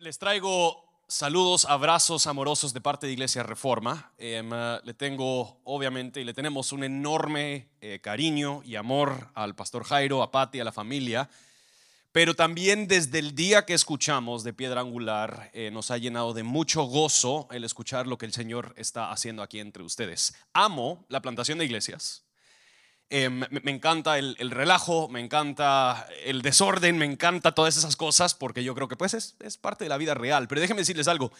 Les traigo saludos, abrazos amorosos de parte de Iglesia Reforma. Em, eh, le tengo, obviamente, y le tenemos un enorme eh, cariño y amor al pastor Jairo, a Pati, a la familia. Pero también desde el día que escuchamos de Piedra Angular, eh, nos ha llenado de mucho gozo el escuchar lo que el Señor está haciendo aquí entre ustedes. Amo la plantación de iglesias. Eh, me, encanta el, el relajo, me encanta el desorden, me encanta todas esas cosas porque yo creo que pues es, es parte de la vida real. Pero déjenme decirles algo,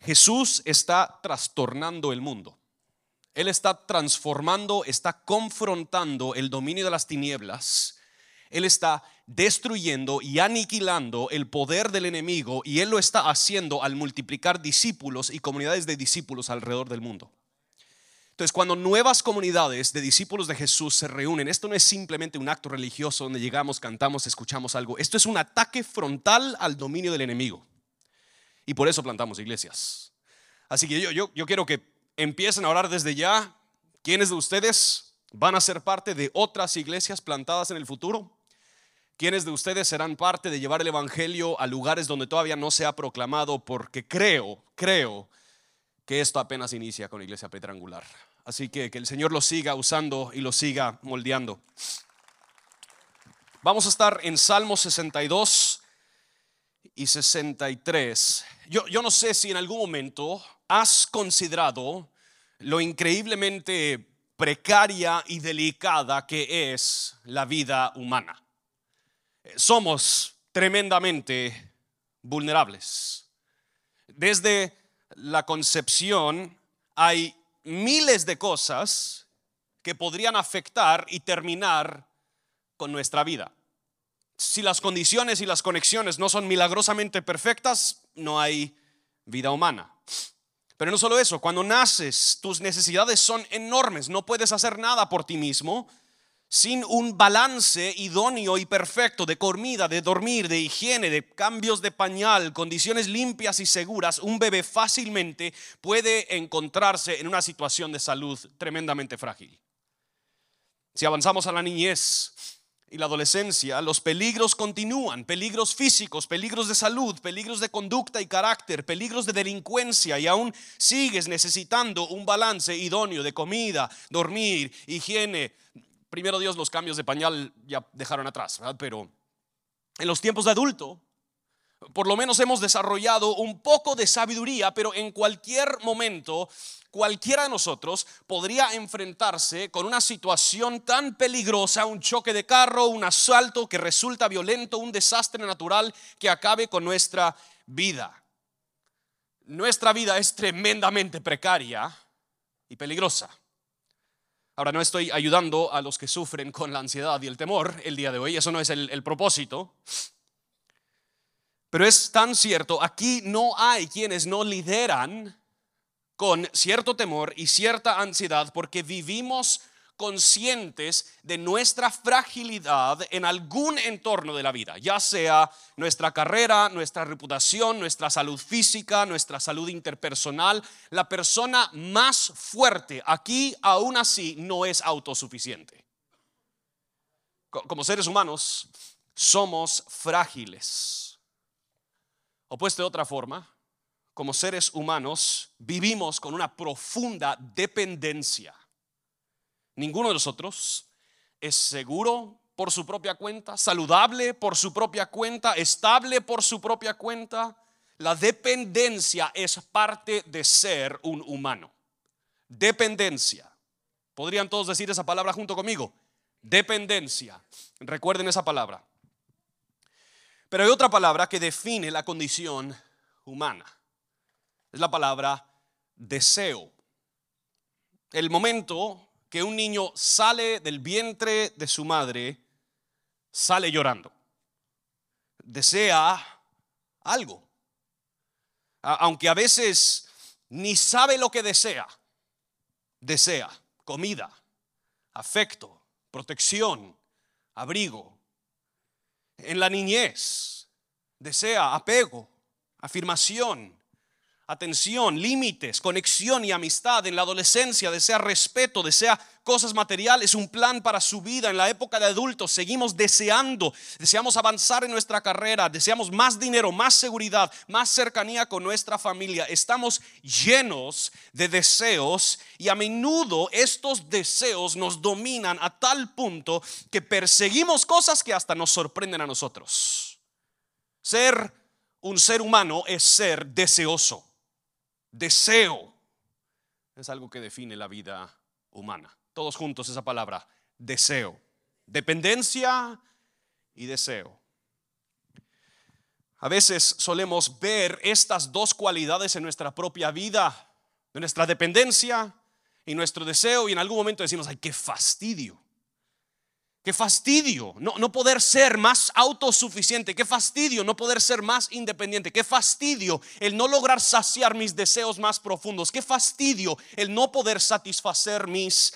Jesús está trastornando el mundo. Él está transformando, está confrontando el dominio de las tinieblas. Él está destruyendo y aniquilando el poder del enemigo y Él lo está haciendo al multiplicar discípulos y comunidades de discípulos alrededor del mundo. Entonces, cuando nuevas comunidades de discípulos de Jesús se reúnen, esto no es simplemente un acto religioso donde llegamos, cantamos, escuchamos algo. Esto es un ataque frontal al dominio del enemigo. Y por eso plantamos iglesias. Así que yo, yo, yo quiero que empiecen a orar desde ya. ¿Quiénes de ustedes van a ser parte de otras iglesias plantadas en el futuro? ¿Quiénes de ustedes serán parte de llevar el Evangelio a lugares donde todavía no se ha proclamado? Porque creo, creo que esto apenas inicia con la Iglesia Petrangular. Así que que el Señor lo siga usando y lo siga moldeando. Vamos a estar en Salmos 62 y 63. Yo, yo no sé si en algún momento has considerado lo increíblemente precaria y delicada que es la vida humana. Somos tremendamente vulnerables. Desde la concepción hay miles de cosas que podrían afectar y terminar con nuestra vida. Si las condiciones y las conexiones no son milagrosamente perfectas, no hay vida humana. Pero no solo eso, cuando naces tus necesidades son enormes, no puedes hacer nada por ti mismo sin un balance idóneo y perfecto de comida, de dormir, de higiene, de cambios de pañal, condiciones limpias y seguras, un bebé fácilmente puede encontrarse en una situación de salud tremendamente frágil. Si avanzamos a la niñez y la adolescencia, los peligros continúan, peligros físicos, peligros de salud, peligros de conducta y carácter, peligros de delincuencia y aún sigues necesitando un balance idóneo de comida, dormir, higiene, primero Dios los cambios de pañal ya dejaron atrás, pero en los tiempos de adulto, por lo menos hemos desarrollado un poco de sabiduría, pero en cualquier momento, cualquiera de nosotros podría enfrentarse con una situación tan peligrosa, un choque de carro, un asalto que resulta violento, un desastre natural que acabe con nuestra vida. Nuestra vida es tremendamente precaria y peligrosa. Ahora, no estoy ayudando a los que sufren con la ansiedad y el temor el día de hoy, eso no es el, propósito. Pero es tan cierto, aquí no hay quienes no lideran con cierto temor y cierta ansiedad porque vivimos conscientes de nuestra fragilidad en algún entorno de la vida, ya sea nuestra carrera, nuestra reputación, nuestra salud física, nuestra salud interpersonal. La persona más fuerte aquí aún así no es autosuficiente. Como seres humanos somos frágiles. O puesto de otra forma, como seres humanos vivimos con una profunda dependencia Ninguno de nosotros es seguro por su propia cuenta, saludable por su propia cuenta, estable por su propia cuenta. La dependencia es parte de ser un humano. Dependencia. ¿Podrían todos decir esa palabra junto conmigo? Dependencia. Recuerden esa palabra. Pero hay otra palabra que define la condición humana. Es la palabra deseo. El momento que un niño sale del vientre de su madre, sale llorando. Desea algo. Aunque a veces ni sabe lo que desea. Desea comida, afecto, protección, abrigo. En la niñez desea apego, afirmación, atención, límites, conexión y amistad. En la adolescencia desea respeto, desea cosas materiales, un plan para su vida. En la época de adultos seguimos deseando, deseamos avanzar en nuestra carrera, deseamos más dinero, más seguridad, más cercanía con nuestra familia. Estamos llenos de deseos y a menudo estos deseos nos dominan a tal punto que perseguimos cosas que hasta nos sorprenden a nosotros. Ser un ser humano es ser deseoso. Deseo es algo que define la vida humana. Todos juntos esa palabra, deseo. Dependencia y deseo. A veces solemos ver estas dos cualidades en nuestra propia vida, nuestra dependencia y nuestro deseo, y en algún momento decimos, ay, qué fastidio. Qué fastidio no, no, poder ser más autosuficiente. Qué fastidio no poder ser más independiente. Qué fastidio el no lograr saciar mis deseos más profundos. Qué fastidio el no poder satisfacer mis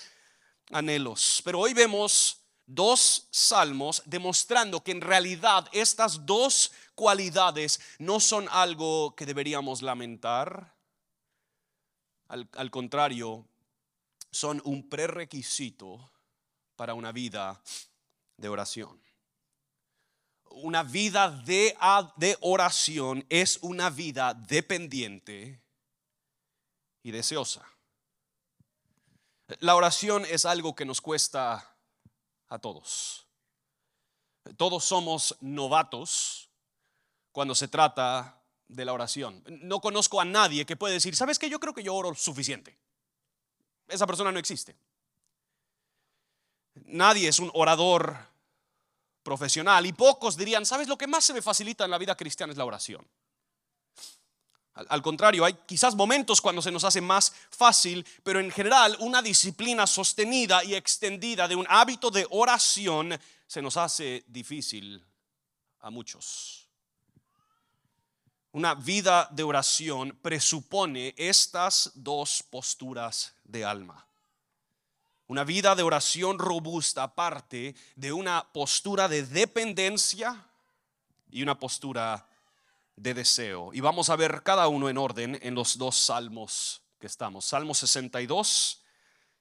anhelos. Pero hoy vemos dos salmos demostrando que en realidad estas dos cualidades no son algo que deberíamos lamentar. Al, al contrario, son un prerequisito para una vida de oración. Una vida de, oración es una vida dependiente y deseosa. La oración es algo que nos cuesta a todos. Todos somos novatos cuando se trata de la oración. No conozco a nadie que puede decir, ¿sabes qué? Yo creo que yo oro suficiente. Esa persona no existe. Nadie es un orador profesional y pocos dirían, ¿sabes lo que más se me facilita en la vida cristiana es la oración? Al, contrario, hay quizás momentos cuando se nos hace más fácil, pero en general una disciplina sostenida y extendida de un hábito de oración se nos hace difícil a muchos. Una vida de oración presupone estas dos posturas de alma. Una vida de oración robusta parte de una postura de dependencia y una postura de deseo. Y vamos a ver cada uno en orden en los dos salmos que estamos. Salmo 62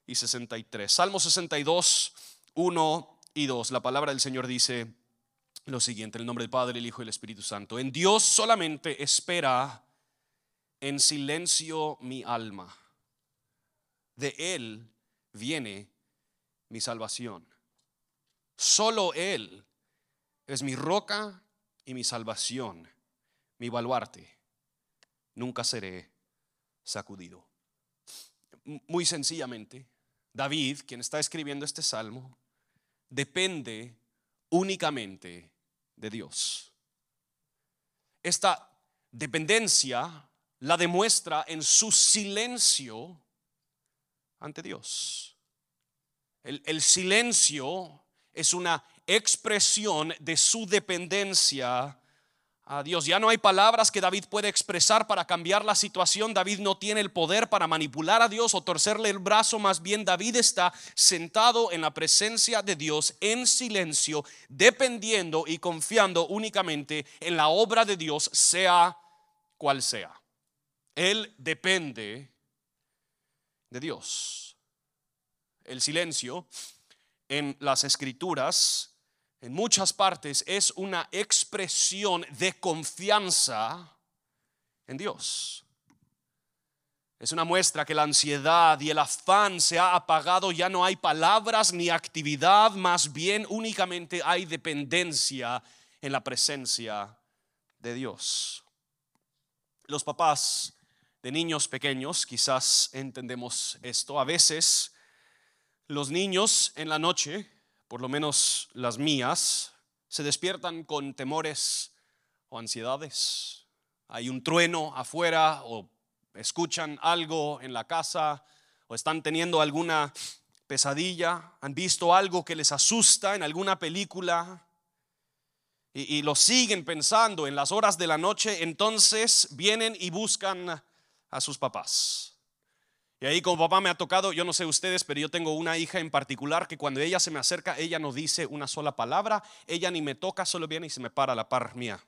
y 63. Salmo 62, 1 y 2. La palabra del Señor dice lo siguiente, en el nombre del Padre, el Hijo y el Espíritu Santo. En Dios solamente espera en silencio mi alma. De Él viene mi salvación. Solo Él es mi roca y mi salvación, mi baluarte. Nunca seré sacudido. Muy sencillamente, David, quien está escribiendo este salmo, depende únicamente de Dios. Esta dependencia la demuestra en su silencio ante Dios. El, silencio es una expresión de su dependencia a Dios. Ya no hay palabras que David puede expresar para cambiar la situación. David no tiene el poder para manipular a Dios o torcerle el brazo. Más bien David está sentado en la presencia de Dios en silencio, dependiendo y confiando únicamente en la obra de Dios, sea cual sea. Él depende de Dios. El silencio en las escrituras, en muchas partes, es una expresión de confianza en Dios. Es una muestra que la ansiedad y el afán se ha apagado, ya no hay palabras ni actividad, más bien únicamente hay dependencia en la presencia de Dios. Los papás de niños pequeños, quizás entendemos esto. A veces los niños en la noche, por lo menos las mías, se despiertan con temores o ansiedades. Hay un trueno afuera o escuchan algo en la casa o están teniendo alguna pesadilla, han visto algo que les asusta en alguna película y, y, lo siguen pensando en las horas de la noche, entonces vienen y buscan a sus papás. Y ahí como papá me ha tocado, yo no sé ustedes, pero yo tengo una hija en particular que cuando ella se me acerca, ella no dice una sola palabra, ella ni me toca, solo viene y se me para a la par mía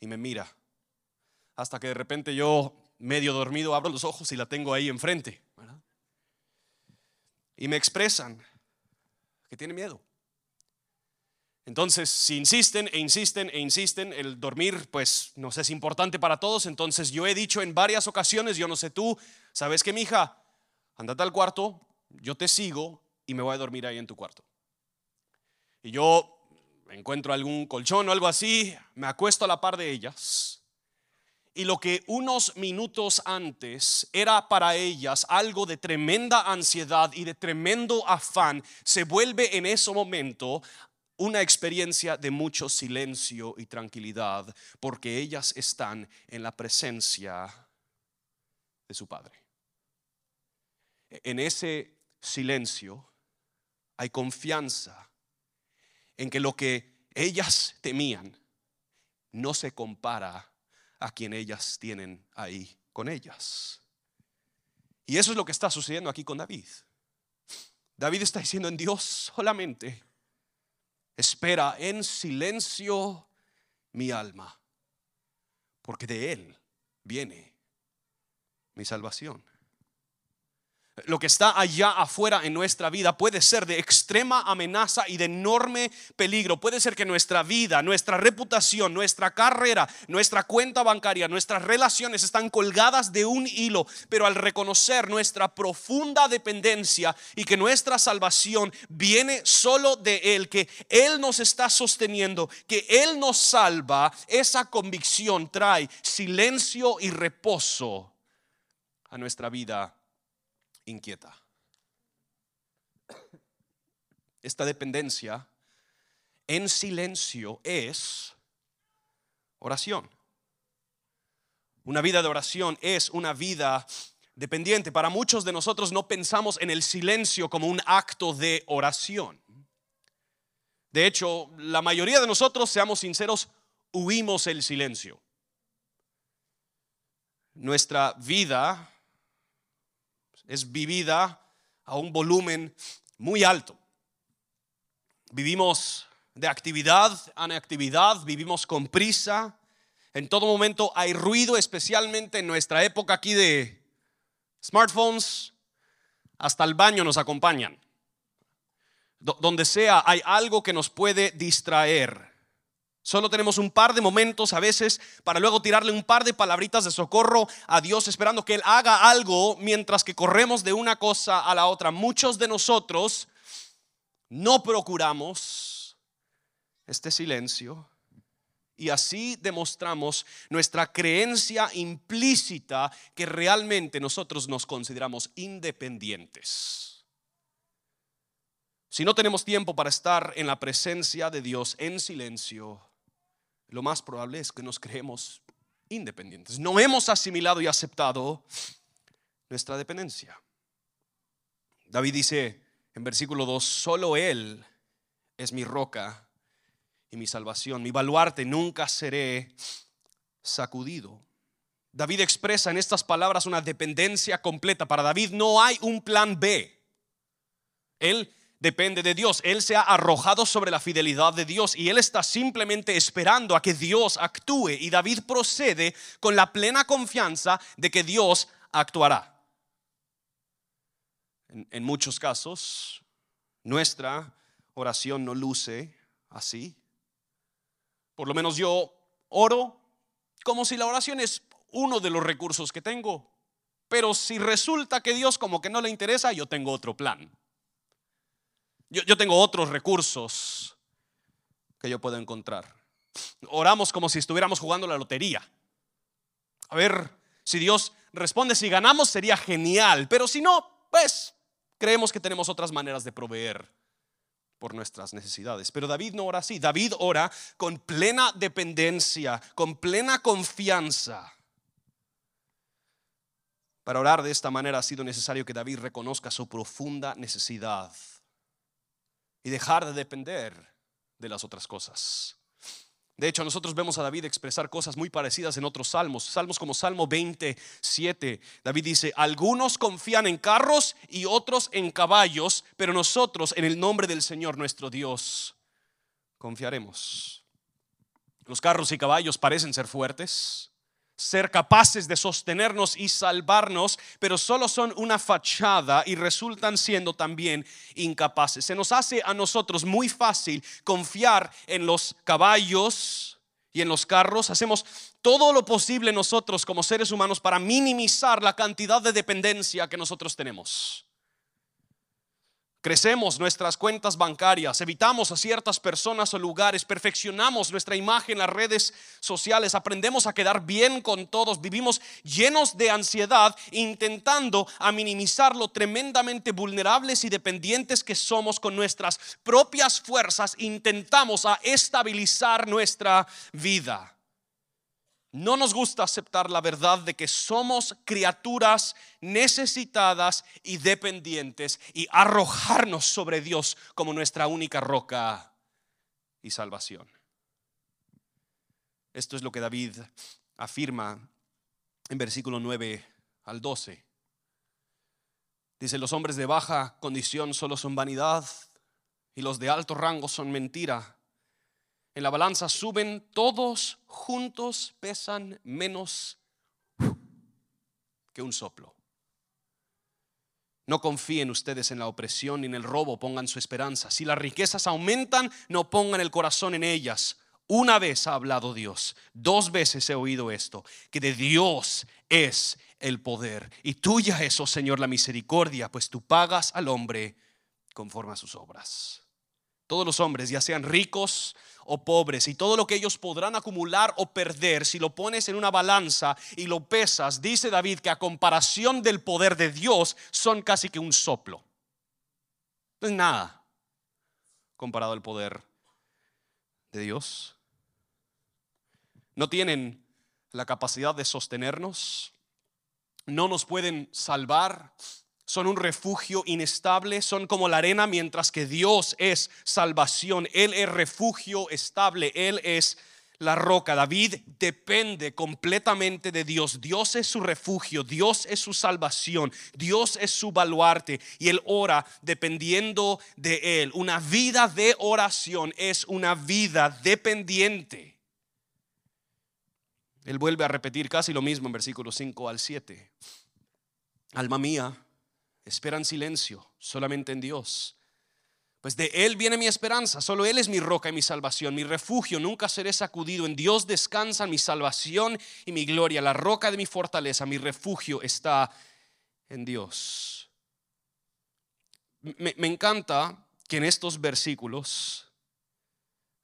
y me mira. Hasta que de repente yo medio dormido, abro los ojos y la tengo ahí enfrente. Y me expresan que tiene miedo. Entonces, si insisten e insisten e insisten, el dormir pues nos es importante para todos. Entonces yo he dicho en varias ocasiones, yo no sé tú, ¿sabes qué, mija? Andate al cuarto, yo te sigo y me voy a dormir ahí en tu cuarto. Y yo encuentro algún colchón o algo así, me acuesto a la par de ellas. Y lo que unos minutos antes era para ellas algo de tremenda ansiedad y de tremendo afán, se vuelve en ese momento una experiencia de mucho silencio y tranquilidad, porque ellas están en la presencia de su Padre. En ese silencio hay confianza en que lo que ellas temían no se compara a quien ellas tienen ahí con ellas. Y eso es lo que está sucediendo aquí con David. David está diciendo en Dios solamente, espera en silencio mi alma, porque de Él viene mi salvación. Lo que está allá afuera en nuestra vida puede ser de extrema amenaza y de enorme peligro. Puede ser que nuestra vida, nuestra reputación, nuestra carrera, nuestra cuenta bancaria, nuestras relaciones están colgadas de un hilo. Pero al reconocer nuestra profunda dependencia y que nuestra salvación viene solo de Él, que Él nos está sosteniendo, que Él nos salva, esa convicción trae silencio y reposo a nuestra vida inquieta. Esta dependencia en silencio es oración. Una vida de oración es una vida dependiente. Para muchos de nosotros no pensamos en el silencio como un acto de oración. De hecho, la mayoría de nosotros, seamos sinceros, huimos el silencio. Nuestra vida es vivida a un volumen muy alto. Vivimos de actividad en actividad, vivimos con prisa. En todo momento hay ruido, especialmente en nuestra época aquí de smartphones. Hasta el baño nos acompañan. donde sea hay algo que nos puede distraer. Solo tenemos un par de momentos a veces para luego tirarle un par de palabritas de socorro a Dios esperando que Él haga algo mientras que corremos de una cosa a la otra. Muchos de nosotros no procuramos este silencio y así demostramos nuestra creencia implícita que realmente nosotros nos consideramos independientes. Si no tenemos tiempo para estar en la presencia de Dios en silencio, lo más probable es que nos creemos independientes. No hemos asimilado y aceptado nuestra dependencia. David dice en versículo 2, solo Él es mi roca y mi salvación, mi baluarte, nunca seré sacudido. David expresa en estas palabras una dependencia completa. Para David no hay un plan B. Él depende de Dios. Él se ha arrojado sobre la fidelidad de Dios y él está simplemente esperando a que Dios actúe. Y David procede con la plena confianza de que Dios actuará. En, muchos casos, nuestra oración no luce así. Por lo menos yo oro como si la oración es uno de los recursos que tengo. Pero si resulta que Dios como que no le interesa, yo tengo otro plan. Yo, tengo otros recursos que yo puedo encontrar. Oramos como si estuviéramos jugando la lotería. A ver, si Dios responde, si ganamos sería genial, pero si no, pues creemos que tenemos otras maneras de proveer por nuestras necesidades. Pero David no ora así. David ora con plena dependencia, con plena confianza. Para orar de esta manera ha sido necesario que David reconozca su profunda necesidad y dejar de depender de las otras cosas. De hecho, nosotros vemos a David expresar cosas muy parecidas en otros salmos. Salmos como Salmo 27. David dice, algunos confían en carros y otros en caballos, pero nosotros en el nombre del Señor nuestro Dios confiaremos. Los carros y caballos parecen ser fuertes, ser capaces de sostenernos y salvarnos, pero solo son una fachada y resultan siendo también incapaces. Se nos hace a nosotros muy fácil confiar en los caballos y en los carros. Hacemos todo lo posible nosotros como seres humanos para minimizar la cantidad de dependencia que nosotros tenemos. Crecemos nuestras cuentas bancarias, evitamos a ciertas personas o lugares, perfeccionamos nuestra imagen en las redes sociales, aprendemos a quedar bien con todos, vivimos llenos de ansiedad, intentando a minimizar lo tremendamente vulnerables y dependientes que somos con nuestras propias fuerzas, intentamos a estabilizar nuestra vida. No nos gusta aceptar la verdad de que somos criaturas necesitadas y dependientes y arrojarnos sobre Dios como nuestra única roca y salvación. Esto es lo que David afirma en versículo 9 al 12. Dice, los hombres de baja condición solo son vanidad y los de alto rango son mentira en la balanza suben, todos juntos pesan menos que un soplo. No confíen ustedes en la opresión ni en el robo, pongan su esperanza. Si las riquezas aumentan, no pongan el corazón en ellas. Una vez ha hablado Dios, dos veces he oído esto, que de Dios es el poder. Y tuya es, oh Señor, la misericordia, pues tú pagas al hombre conforme a sus obras. Todos los hombres, ya sean ricos o pobres y todo lo que ellos podrán acumular o perder, si lo pones en una balanza y lo pesas, dice David que a comparación del poder de Dios son casi que un soplo. No es nada comparado al poder de Dios. No tienen la capacidad de sostenernos, no nos pueden salvar, son un refugio inestable, son como la arena, mientras que Dios es salvación, Él es refugio estable, Él es la roca. David depende completamente de Dios. Dios es su refugio, Dios es su salvación, Dios es su baluarte y él ora dependiendo de él. Una vida de oración es una vida dependiente. Él vuelve a repetir casi lo mismo en versículos 5 al 7. Alma mía, espera en silencio, solamente en Dios. Pues de Él viene mi esperanza, solo Él es mi roca y mi salvación, mi refugio, nunca seré sacudido. En Dios descansa mi salvación y mi gloria, la roca de mi fortaleza, mi refugio está en Dios. Me, me encanta que en estos versículos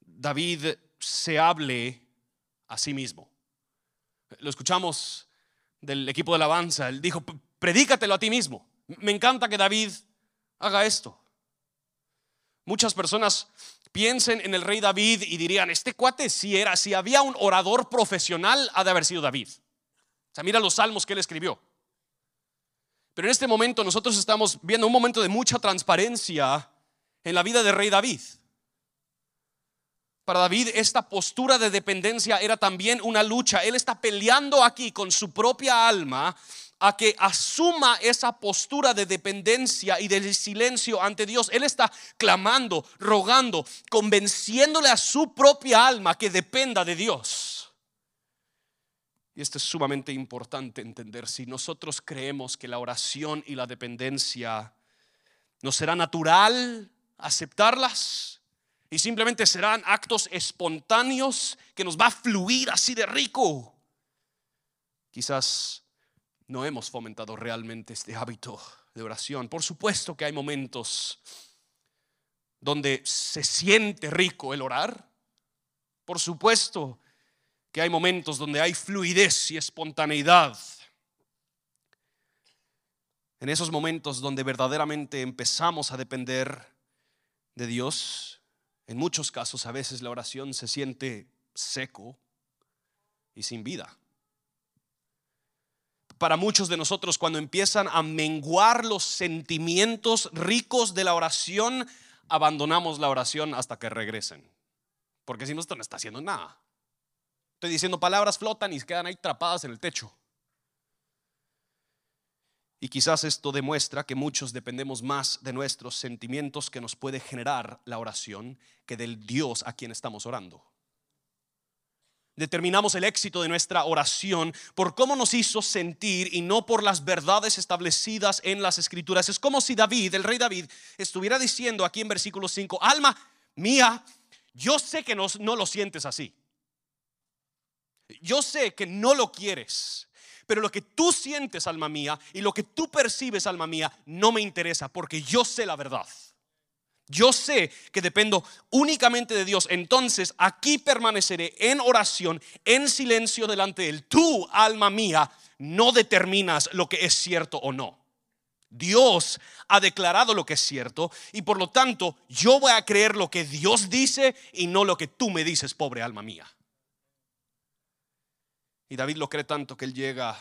David se hable a sí mismo. Lo escuchamos del equipo de alabanza, él dijo, predícatelo a ti mismo. Me encanta que David haga esto. Muchas personas piensen en el rey David y dirían, este cuate si era, si había un orador profesional, ha de haber sido David. O sea, mira los salmos que él escribió. Pero en este momento nosotros estamos viendo un momento de mucha transparencia en la vida del rey David. Para David esta postura de dependencia era también una lucha. Él está peleando aquí con su propia alma a que asuma esa postura de dependencia y de silencio ante Dios. Él está clamando, rogando, convenciéndole a su propia alma que dependa de Dios. Y esto es sumamente importante entender. Si nosotros creemos que la oración y la dependencia no será natural aceptarlas y simplemente serán actos espontáneos que nos va a fluir así de rico, quizás no hemos fomentado realmente este hábito de oración. Por supuesto que hay momentos donde se siente rico el orar. Por supuesto que hay momentos donde hay fluidez y espontaneidad. En esos momentos donde verdaderamente empezamos a depender de Dios, en muchos casos a veces la oración se siente seco y sin vida para muchos de nosotros cuando empiezan a menguar los sentimientos ricos de la oración, abandonamos la oración hasta que regresen. Porque si no, esto no está haciendo nada. Estoy diciendo palabras flotan y quedan ahí trapadas en el techo. Y quizás esto demuestra que muchos dependemos más de nuestros sentimientos que nos puede generar la oración que del Dios a quien estamos orando. Determinamos el éxito de nuestra oración por cómo nos hizo sentir y no por las verdades establecidas en las escrituras. Es como si David, el rey David, estuviera diciendo aquí en versículo 5, alma mía, yo sé que no, no lo sientes así. Yo sé que no lo quieres. Pero lo que tú sientes, alma mía, y lo que tú percibes, alma mía, no me interesa porque yo sé la verdad. Yo sé que dependo únicamente de Dios. Entonces aquí permaneceré en oración, en silencio delante de Él. Tú, alma mía, no determinas lo que es cierto o no. Dios ha declarado lo que es cierto y por lo tanto yo voy a creer lo que Dios dice y no lo que tú me dices, pobre alma mía. Y David lo cree tanto que él llega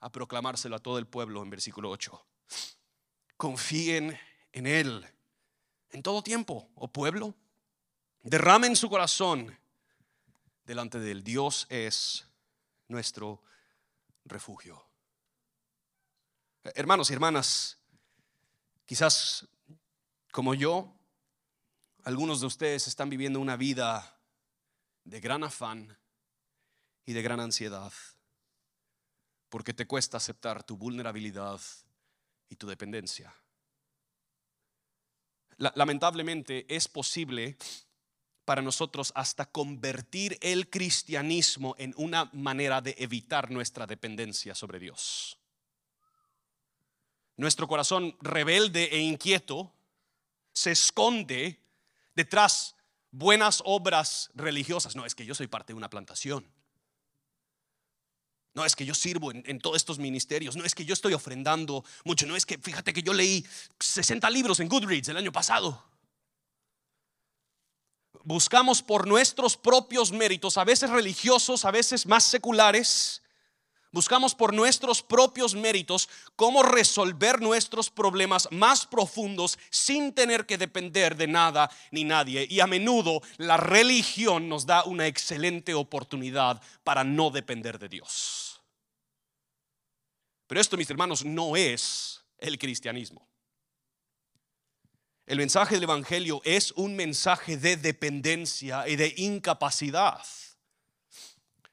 a proclamárselo a todo el pueblo en versículo 8. Confíen en Él en todo tiempo, oh pueblo. Derramen su corazón delante de Él. Dios es nuestro refugio. Hermanos y hermanas, quizás como yo, algunos de ustedes están viviendo una vida de gran afán y de gran ansiedad, porque te cuesta aceptar tu vulnerabilidad y tu dependencia. Lamentablemente es posible para nosotros hasta convertir el cristianismo en una manera de evitar nuestra dependencia sobre Dios. Nuestro corazón rebelde e inquieto se esconde detrás buenas obras religiosas. No, es que yo soy parte de una plantación. No es que yo sirvo en, todos estos ministerios. No es que yo estoy ofrendando mucho. No es que, fíjate que yo leí 60 libros en Goodreads el año pasado. Buscamos por nuestros propios méritos, a veces religiosos, a veces más seculares, Buscamos por nuestros propios méritos cómo resolver nuestros problemas más profundos sin tener que depender de nada ni nadie. Y a menudo la religión nos da una excelente oportunidad para no depender de Dios. Pero esto, mis hermanos, no es el cristianismo. El mensaje del Evangelio es un mensaje de dependencia y de incapacidad.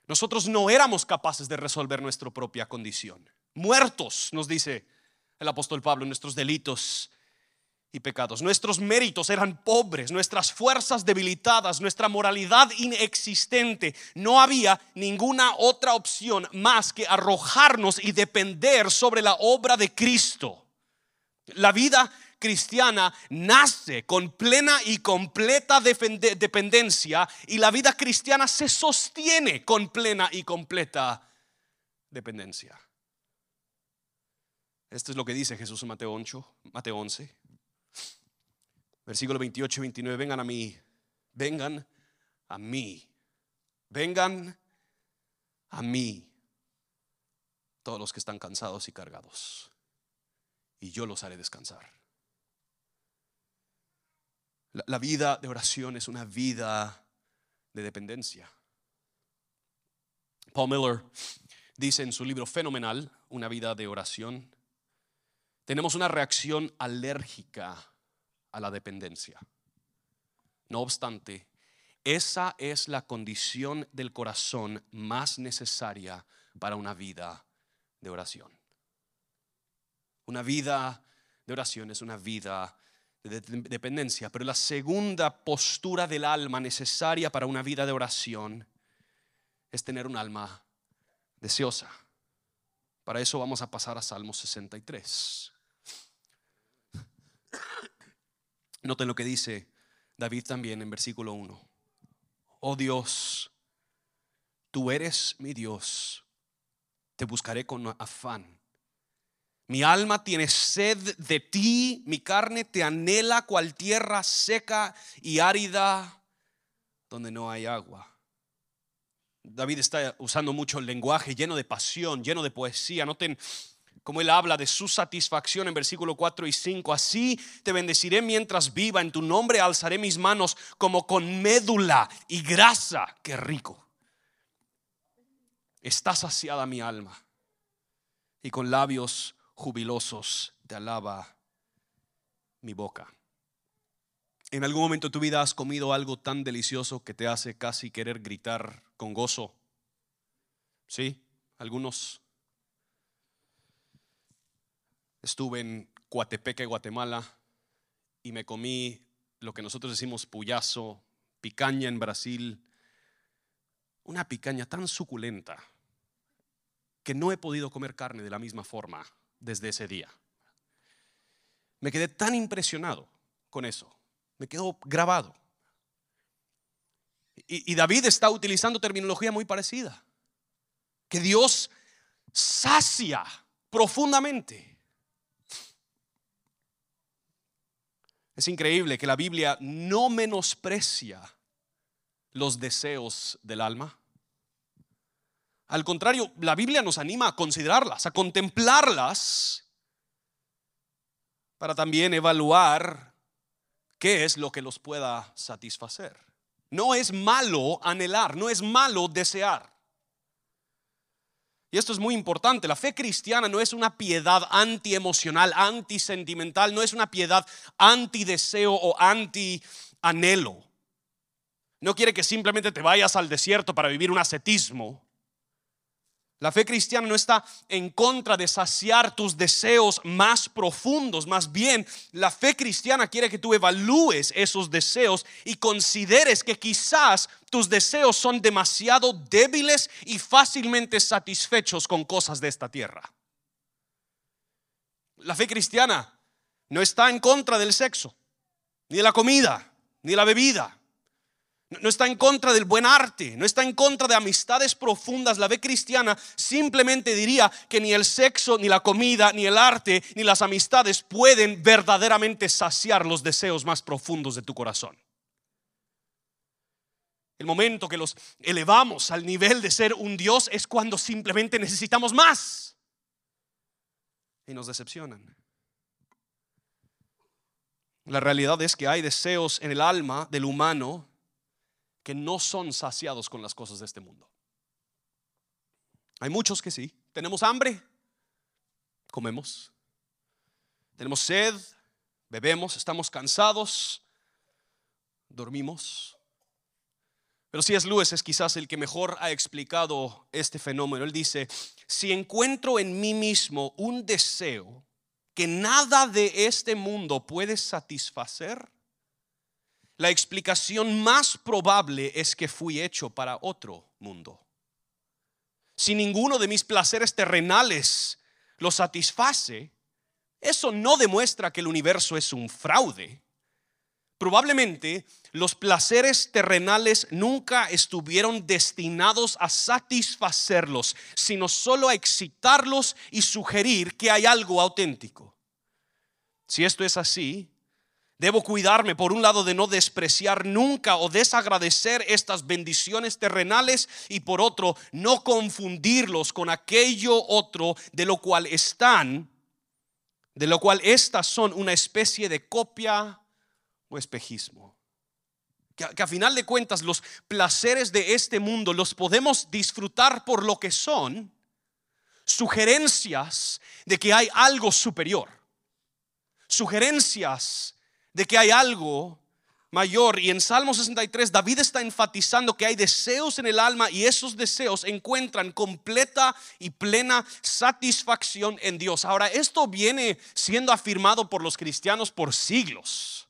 Nosotros no éramos capaces de resolver nuestra propia condición. Muertos, nos dice el apóstol Pablo, nuestros delitos y pecados. Nuestros méritos eran pobres, nuestras fuerzas debilitadas, nuestra moralidad inexistente. No había ninguna otra opción más que arrojarnos y depender sobre la obra de Cristo. La vida cristiana nace con plena y completa dependencia y la vida cristiana se sostiene con plena y completa dependencia. Esto es lo que dice Jesús en Mateo 8, Mateo 11, versículo 28 y 29. Vengan a mí, vengan a mí, vengan a mí, todos los que están cansados y cargados, y yo los haré descansar. La, vida de oración es una vida de dependencia. Paul Miller dice en su libro Fenomenal, Una vida de oración, tenemos una reacción alérgica a la dependencia. No obstante, esa es la condición del corazón más necesaria para una vida de oración. Una vida de oración es una vida de dependencia, pero la segunda postura del alma necesaria para una vida de oración es tener un alma deseosa. Para eso vamos a pasar a Salmo 63. Noten lo que dice David también en versículo 1. Oh Dios, tú eres mi Dios, te buscaré con afán. Mi alma tiene sed de ti, mi carne te anhela cual tierra seca y árida donde no hay agua. David está usando mucho lenguaje lleno de pasión, lleno de poesía. Noten cómo él habla de su satisfacción en versículo 4 y 5. Así te bendeciré mientras viva, en tu nombre alzaré mis manos como con médula y grasa. Qué rico. Está saciada mi alma y con labios jubilosos te alaba mi boca. ¿En algún momento de tu vida has comido algo tan delicioso que te hace casi querer gritar con gozo Sí, algunos. Estuve en Coatepeque, Guatemala, y me comí lo que nosotros decimos puyazo, picaña en Brasil, una picaña tan suculenta que no he podido comer carne de la misma forma desde ese día. Me quedé tan impresionado con eso, me quedó grabado. Y, y David está utilizando terminología muy parecida, que Dios sacia profundamente Es increíble que la Biblia no menosprecia los deseos del alma. Al contrario, la Biblia nos anima a considerarlas, a contemplarlas, para también evaluar qué es lo que los pueda satisfacer. No es malo anhelar, no es malo desear. Y esto es muy importante. La fe cristiana no es una piedad antiemocional, antisentimental, no es una piedad antideseo o anti-anhelo. No quiere que simplemente te vayas al desierto para vivir un ascetismo. La fe cristiana no está en contra de saciar tus deseos más profundos, más bien la fe cristiana quiere que tú evalúes esos deseos y consideres que quizás tus deseos son demasiado débiles y fácilmente satisfechos con cosas de esta tierra. La fe cristiana no está en contra del sexo, ni de la comida, ni de la bebida. No está en contra del buen arte, no está en contra de amistades profundas. La fe cristiana simplemente diría que ni el sexo, ni la comida, ni el arte, ni las amistades pueden verdaderamente saciar los deseos más profundos de tu corazón. El momento que los elevamos al nivel de ser un Dios es cuando simplemente necesitamos más. Y nos decepcionan. La realidad es que hay deseos en el alma del humano que no son saciados con las cosas de este mundo. Hay muchos que sí. Tenemos hambre, comemos. Tenemos sed, bebemos. Estamos cansados, dormimos. Pero si es Lewis es quizás el que mejor ha explicado este fenómeno. Él dice, si encuentro en mí mismo un deseo que nada de este mundo puede satisfacer, la explicación más probable es que fui hecho para otro mundo. Si ninguno de mis placeres terrenales lo satisface, eso no demuestra que el universo es un fraude. Probablemente los placeres terrenales nunca estuvieron destinados a satisfacerlos, sino solo a excitarlos y sugerir que hay algo auténtico. Si esto es así, Debo cuidarme, por un lado, de no despreciar nunca o desagradecer estas bendiciones terrenales y por otro, no confundirlos con aquello otro de lo cual están, de lo cual estas son una especie de copia o espejismo. Que, que a final de cuentas los placeres de este mundo los podemos disfrutar por lo que son, sugerencias de que hay algo superior, sugerencias de que hay algo mayor. Y en Salmo 63 David está enfatizando que hay deseos en el alma y esos deseos encuentran completa y plena satisfacción en Dios. Ahora, esto viene siendo afirmado por los cristianos por siglos.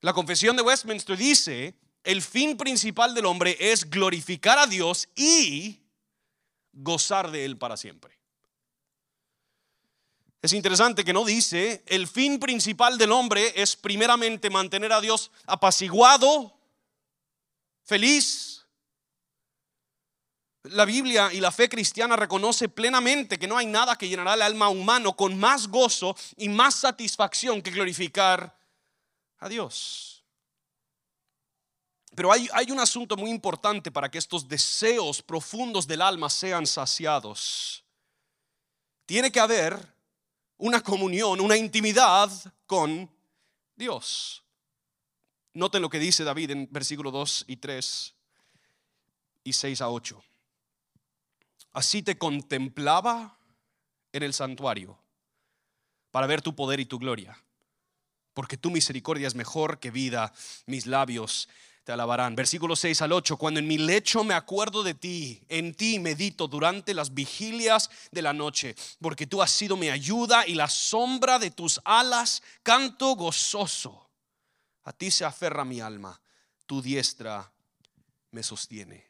La confesión de Westminster dice, el fin principal del hombre es glorificar a Dios y gozar de Él para siempre. Es interesante que no dice, el fin principal del hombre es primeramente mantener a Dios apaciguado, feliz. La Biblia y la fe cristiana reconoce plenamente que no hay nada que llenará el alma humano con más gozo y más satisfacción que glorificar a Dios. Pero hay, hay un asunto muy importante para que estos deseos profundos del alma sean saciados. Tiene que haber una comunión, una intimidad con Dios. Noten lo que dice David en versículo 2 y 3 y 6 a 8. Así te contemplaba en el santuario para ver tu poder y tu gloria, porque tu misericordia es mejor que vida, mis labios te alabarán. Versículo 6 al 8, cuando en mi lecho me acuerdo de ti, en ti medito durante las vigilias de la noche, porque tú has sido mi ayuda y la sombra de tus alas canto gozoso. A ti se aferra mi alma, tu diestra me sostiene.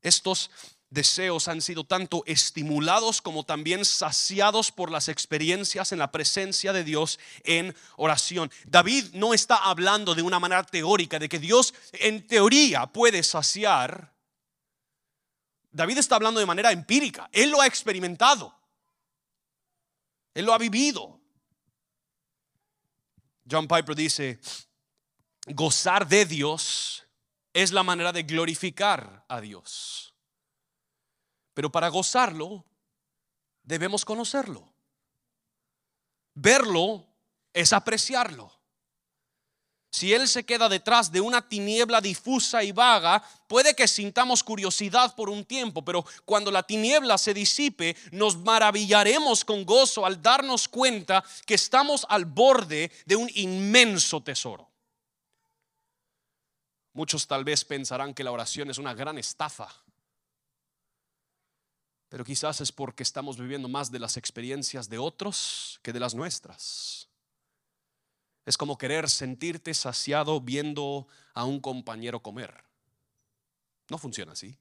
Estos deseos han sido tanto estimulados como también saciados por las experiencias en la presencia de Dios en oración. David no está hablando de una manera teórica, de que Dios en teoría puede saciar. David está hablando de manera empírica. Él lo ha experimentado. Él lo ha vivido. John Piper dice, gozar de Dios es la manera de glorificar a Dios. Pero para gozarlo, debemos conocerlo. Verlo es apreciarlo. Si Él se queda detrás de una tiniebla difusa y vaga, puede que sintamos curiosidad por un tiempo, pero cuando la tiniebla se disipe, nos maravillaremos con gozo al darnos cuenta que estamos al borde de un inmenso tesoro. Muchos tal vez pensarán que la oración es una gran estafa pero quizás es porque estamos viviendo más de las experiencias de otros que de las nuestras. Es como querer sentirte saciado viendo a un compañero comer. No funciona así.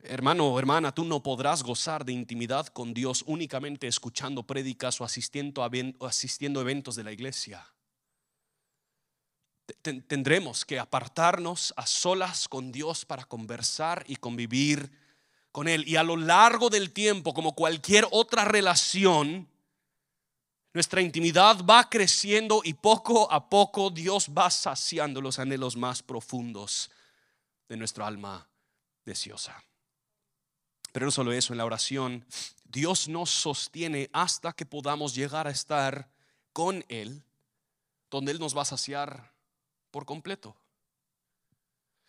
Hermano hermana, tú no podrás gozar de intimidad con Dios únicamente escuchando prédicas o asistiendo a eventos de la iglesia. Tendremos que apartarnos a solas con Dios para conversar y convivir con Él. Y a lo largo del tiempo, como cualquier otra relación, nuestra intimidad va creciendo y poco a poco Dios va saciando los anhelos más profundos de nuestra alma deseosa. Pero no solo eso, en la oración, Dios nos sostiene hasta que podamos llegar a estar con Él, donde Él nos va a saciar por completo.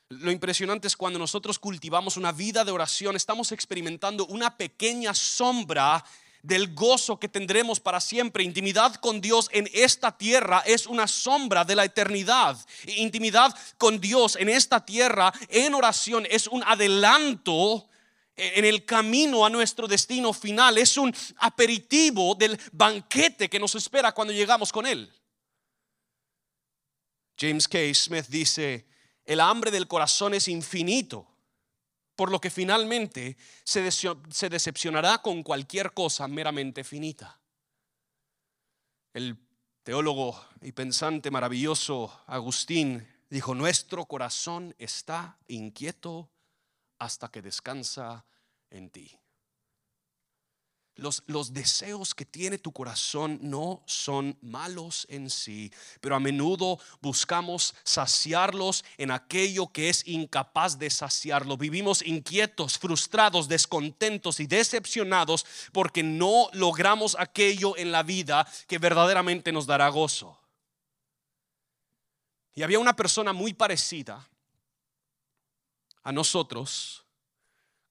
Lo impresionante es cuando nosotros cultivamos una vida de oración, estamos experimentando una pequeña sombra del gozo que tendremos para siempre. Intimidad con Dios en esta tierra es una sombra de la eternidad. Intimidad con Dios en esta tierra en oración es un adelanto en el camino a nuestro destino final. Es un aperitivo del banquete que nos espera cuando llegamos con Él. James K. Smith dice, el hambre del corazón es infinito, por lo que finalmente se, decepcionará con cualquier cosa meramente finita. El teólogo y pensante maravilloso Agustín dijo, nuestro corazón está inquieto hasta que descansa en ti. Los, deseos que tiene tu corazón no son malos en sí, pero a menudo buscamos saciarlos en aquello que es incapaz de saciarlo. Vivimos inquietos, frustrados, descontentos y decepcionados porque no logramos aquello en la vida que verdaderamente nos dará gozo. Y había una persona muy parecida a nosotros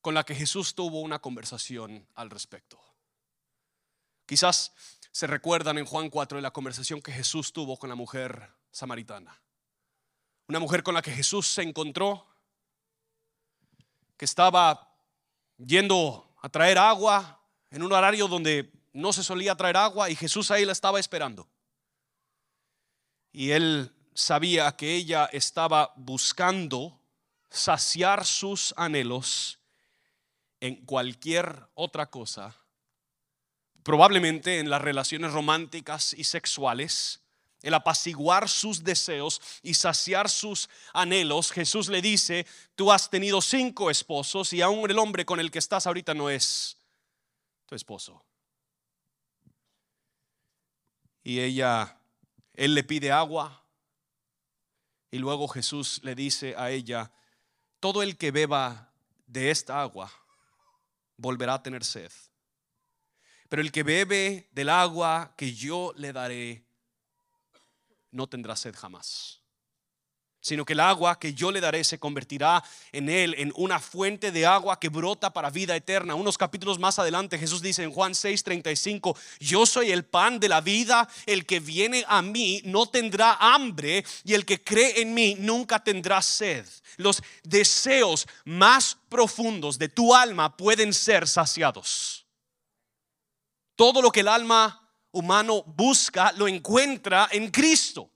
con la que Jesús tuvo una conversación al respecto. Quizás se recuerdan en Juan 4 de la conversación que Jesús tuvo con la mujer samaritana. Una mujer con la que Jesús se encontró, que estaba yendo a traer agua en un horario donde no se solía traer agua y Jesús ahí la estaba esperando. Y él sabía que ella estaba buscando saciar sus anhelos en cualquier otra cosa probablemente en las relaciones románticas y sexuales, el apaciguar sus deseos y saciar sus anhelos, Jesús le dice, tú has tenido cinco esposos y aún el hombre con el que estás ahorita no es tu esposo. Y ella, él le pide agua y luego Jesús le dice a ella, todo el que beba de esta agua volverá a tener sed. Pero el que bebe del agua que yo le daré, no tendrá sed jamás. sino que el agua que yo le daré se convertirá en él en una fuente de agua que brota para vida eterna. Unos capítulos más adelante Jesús dice en Juan 6:35, yo soy el pan de la vida, el que viene a mí no tendrá hambre y el que cree en mí nunca tendrá sed. Los deseos más profundos de tu alma pueden ser saciados. Todo lo que el alma humano busca lo encuentra en Cristo.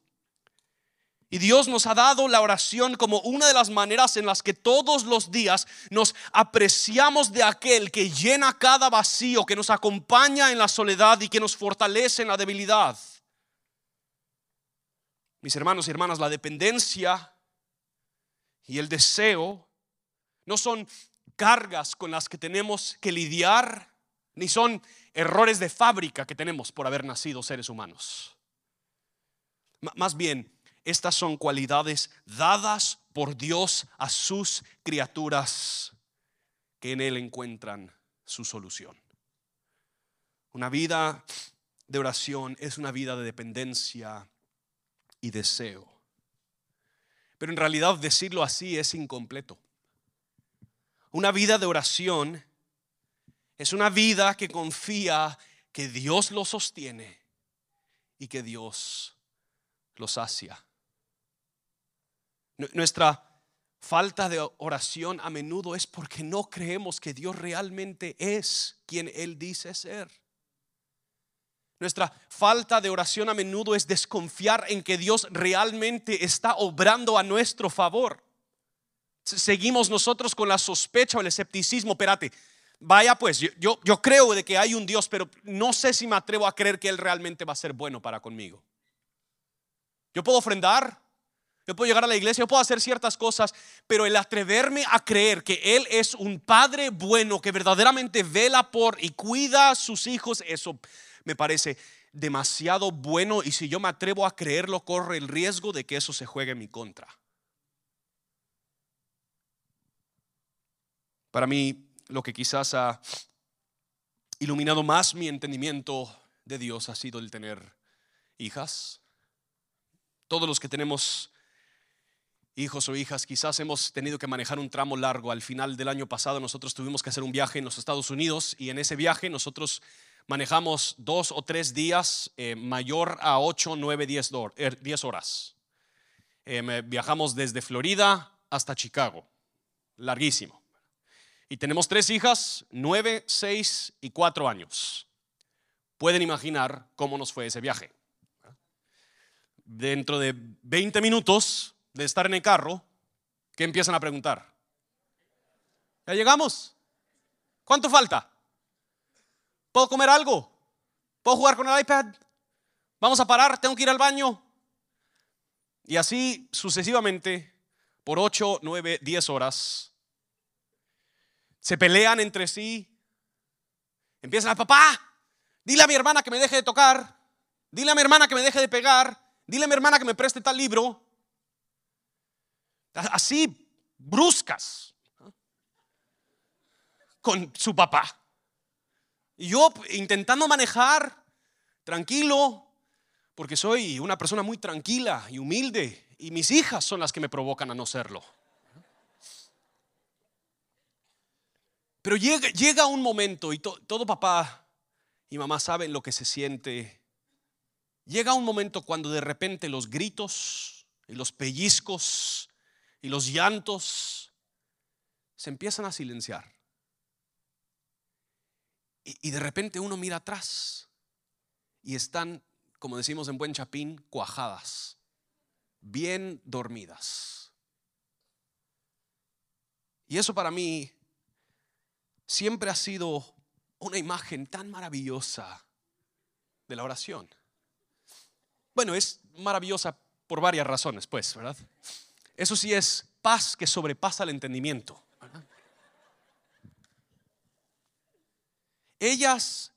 Y Dios nos ha dado la oración como una de las maneras en las que todos los días nos apreciamos de aquel que llena cada vacío, que nos acompaña en la soledad y que nos fortalece en la debilidad. Mis hermanos y hermanas, la dependencia y el deseo no son cargas con las que tenemos que lidiar, ni son errores de fábrica que tenemos por haber nacido seres humanos. más bien, estas son cualidades dadas por Dios a sus criaturas que en Él encuentran su solución. Una vida de oración es una vida de dependencia y deseo. Pero en realidad decirlo así es incompleto. Una vida de oración es una vida que confía que Dios lo sostiene y que Dios lo sacia. Nuestra falta de oración a menudo es porque no creemos que Dios realmente es quien Él dice ser. Nuestra falta de oración a menudo es desconfiar en que Dios realmente está obrando a nuestro favor. Seguimos nosotros con la sospecha o el escepticismo. Espérate, vaya pues, yo, yo creo de que hay un Dios, pero no sé si me atrevo a creer que Él realmente va a ser bueno para conmigo. Yo puedo ofrendar, yo puedo llegar a la iglesia, yo puedo hacer ciertas cosas, pero el atreverme a creer que Él es un Padre bueno que verdaderamente vela por y cuida a sus hijos, eso me parece demasiado bueno y si yo me atrevo a creerlo, corre el riesgo de que eso se juegue en mi contra. Para mí, lo que quizás ha iluminado más mi entendimiento de Dios ha sido el tener hijas. Todos los que tenemos hijos o hijas, quizás hemos tenido que manejar un tramo largo. Al final del año pasado nosotros tuvimos que hacer un viaje en los Estados Unidos y en ese viaje nosotros manejamos dos o tres días eh, mayor a 8, 9, 10, horas. Em, viajamos desde Florida hasta Chicago, larguísimo. Y tenemos tres hijas, 9, 6 y 4 años. Pueden imaginar cómo nos fue ese viaje. Dentro de 20 minutos de estar en el carro, ¿qué empiezan a preguntar? ¿Ya llegamos? ¿Cuánto falta? ¿Puedo comer algo? ¿Puedo jugar con el iPad? ¿Vamos a parar? ¿Tengo que ir al baño? Y así sucesivamente, por 8, 9, 10 horas, se pelean entre sí, empiezan a papá, dile a mi hermana que me deje de tocar, dile a mi hermana que me deje de pegar, dile a mi hermana que me preste tal libro así bruscas con su papá. Y yo intentando manejar tranquilo, porque soy una persona muy tranquila y humilde, y mis hijas son las que me provocan a no serlo. Pero llega, llega un momento, y todo papá y mamá saben lo que se siente, llega un momento cuando de repente los gritos y los pellizcos y los llantos se empiezan a silenciar. Y, de repente uno mira atrás y están, como decimos en buen chapín, cuajadas, bien dormidas. Y eso para mí siempre ha sido una imagen tan maravillosa de la oración. Bueno, es maravillosa por varias razones, pues, ¿verdad? Eso sí es paz que sobrepasa el entendimiento. Ellas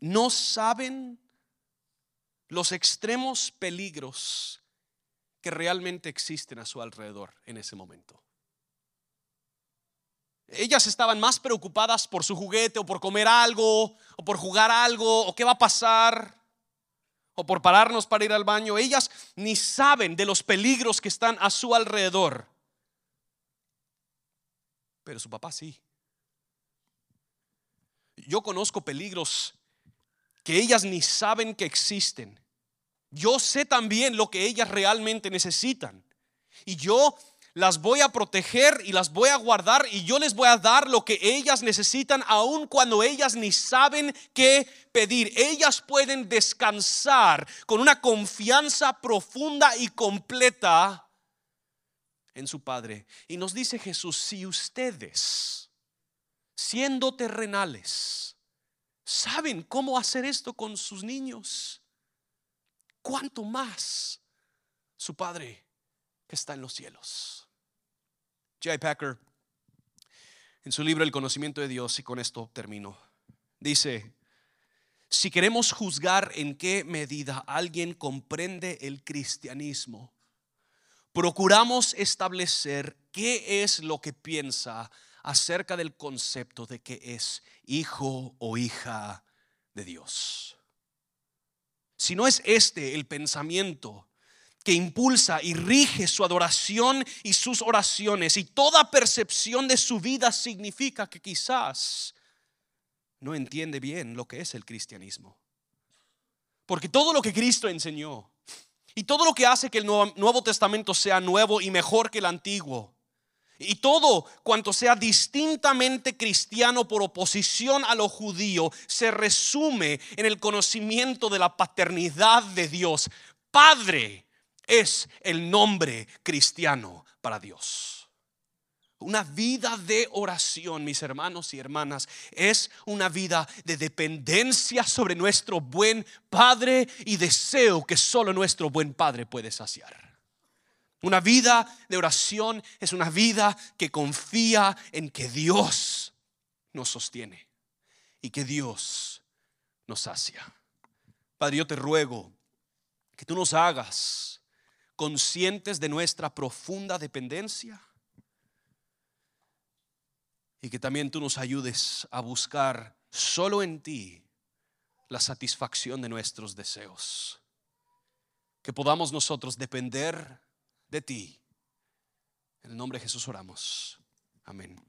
no saben los extremos peligros que realmente existen a su alrededor en ese momento. Ellas estaban más preocupadas por su juguete o por comer algo o por jugar algo o qué va a pasar o por pararnos para ir al baño, ellas ni saben de los peligros que están a su alrededor. Pero su papá sí. Yo conozco peligros que ellas ni saben que existen. Yo sé también lo que ellas realmente necesitan. Y yo las voy a proteger y las voy a guardar y yo les voy a dar lo que ellas necesitan aun cuando ellas ni saben qué pedir. Ellas pueden descansar con una confianza profunda y completa en su Padre. Y nos dice Jesús, si ustedes, siendo terrenales, saben cómo hacer esto con sus niños, ¿cuánto más su Padre que está en los cielos? J. Packer, en su libro El conocimiento de Dios, y con esto termino, dice, si queremos juzgar en qué medida alguien comprende el cristianismo, procuramos establecer qué es lo que piensa acerca del concepto de que es hijo o hija de Dios. Si no es este el pensamiento que impulsa y rige su adoración y sus oraciones. Y toda percepción de su vida significa que quizás no entiende bien lo que es el cristianismo. Porque todo lo que Cristo enseñó y todo lo que hace que el Nuevo, Testamento sea nuevo y mejor que el Antiguo, y todo cuanto sea distintamente cristiano por oposición a lo judío se resume en el conocimiento de la paternidad de Dios. Padre, es el nombre cristiano para Dios. Una vida de oración, mis hermanos y hermanas, es una vida de dependencia sobre nuestro buen Padre y deseo que solo nuestro buen Padre puede saciar. Una vida de oración es una vida que confía en que Dios nos sostiene y que Dios nos sacia. Padre, yo te ruego que tú nos hagas conscientes de nuestra profunda dependencia y que también tú nos ayudes a buscar solo en ti la satisfacción de nuestros deseos. Que podamos nosotros depender de ti. En el nombre de Jesús oramos. Amén.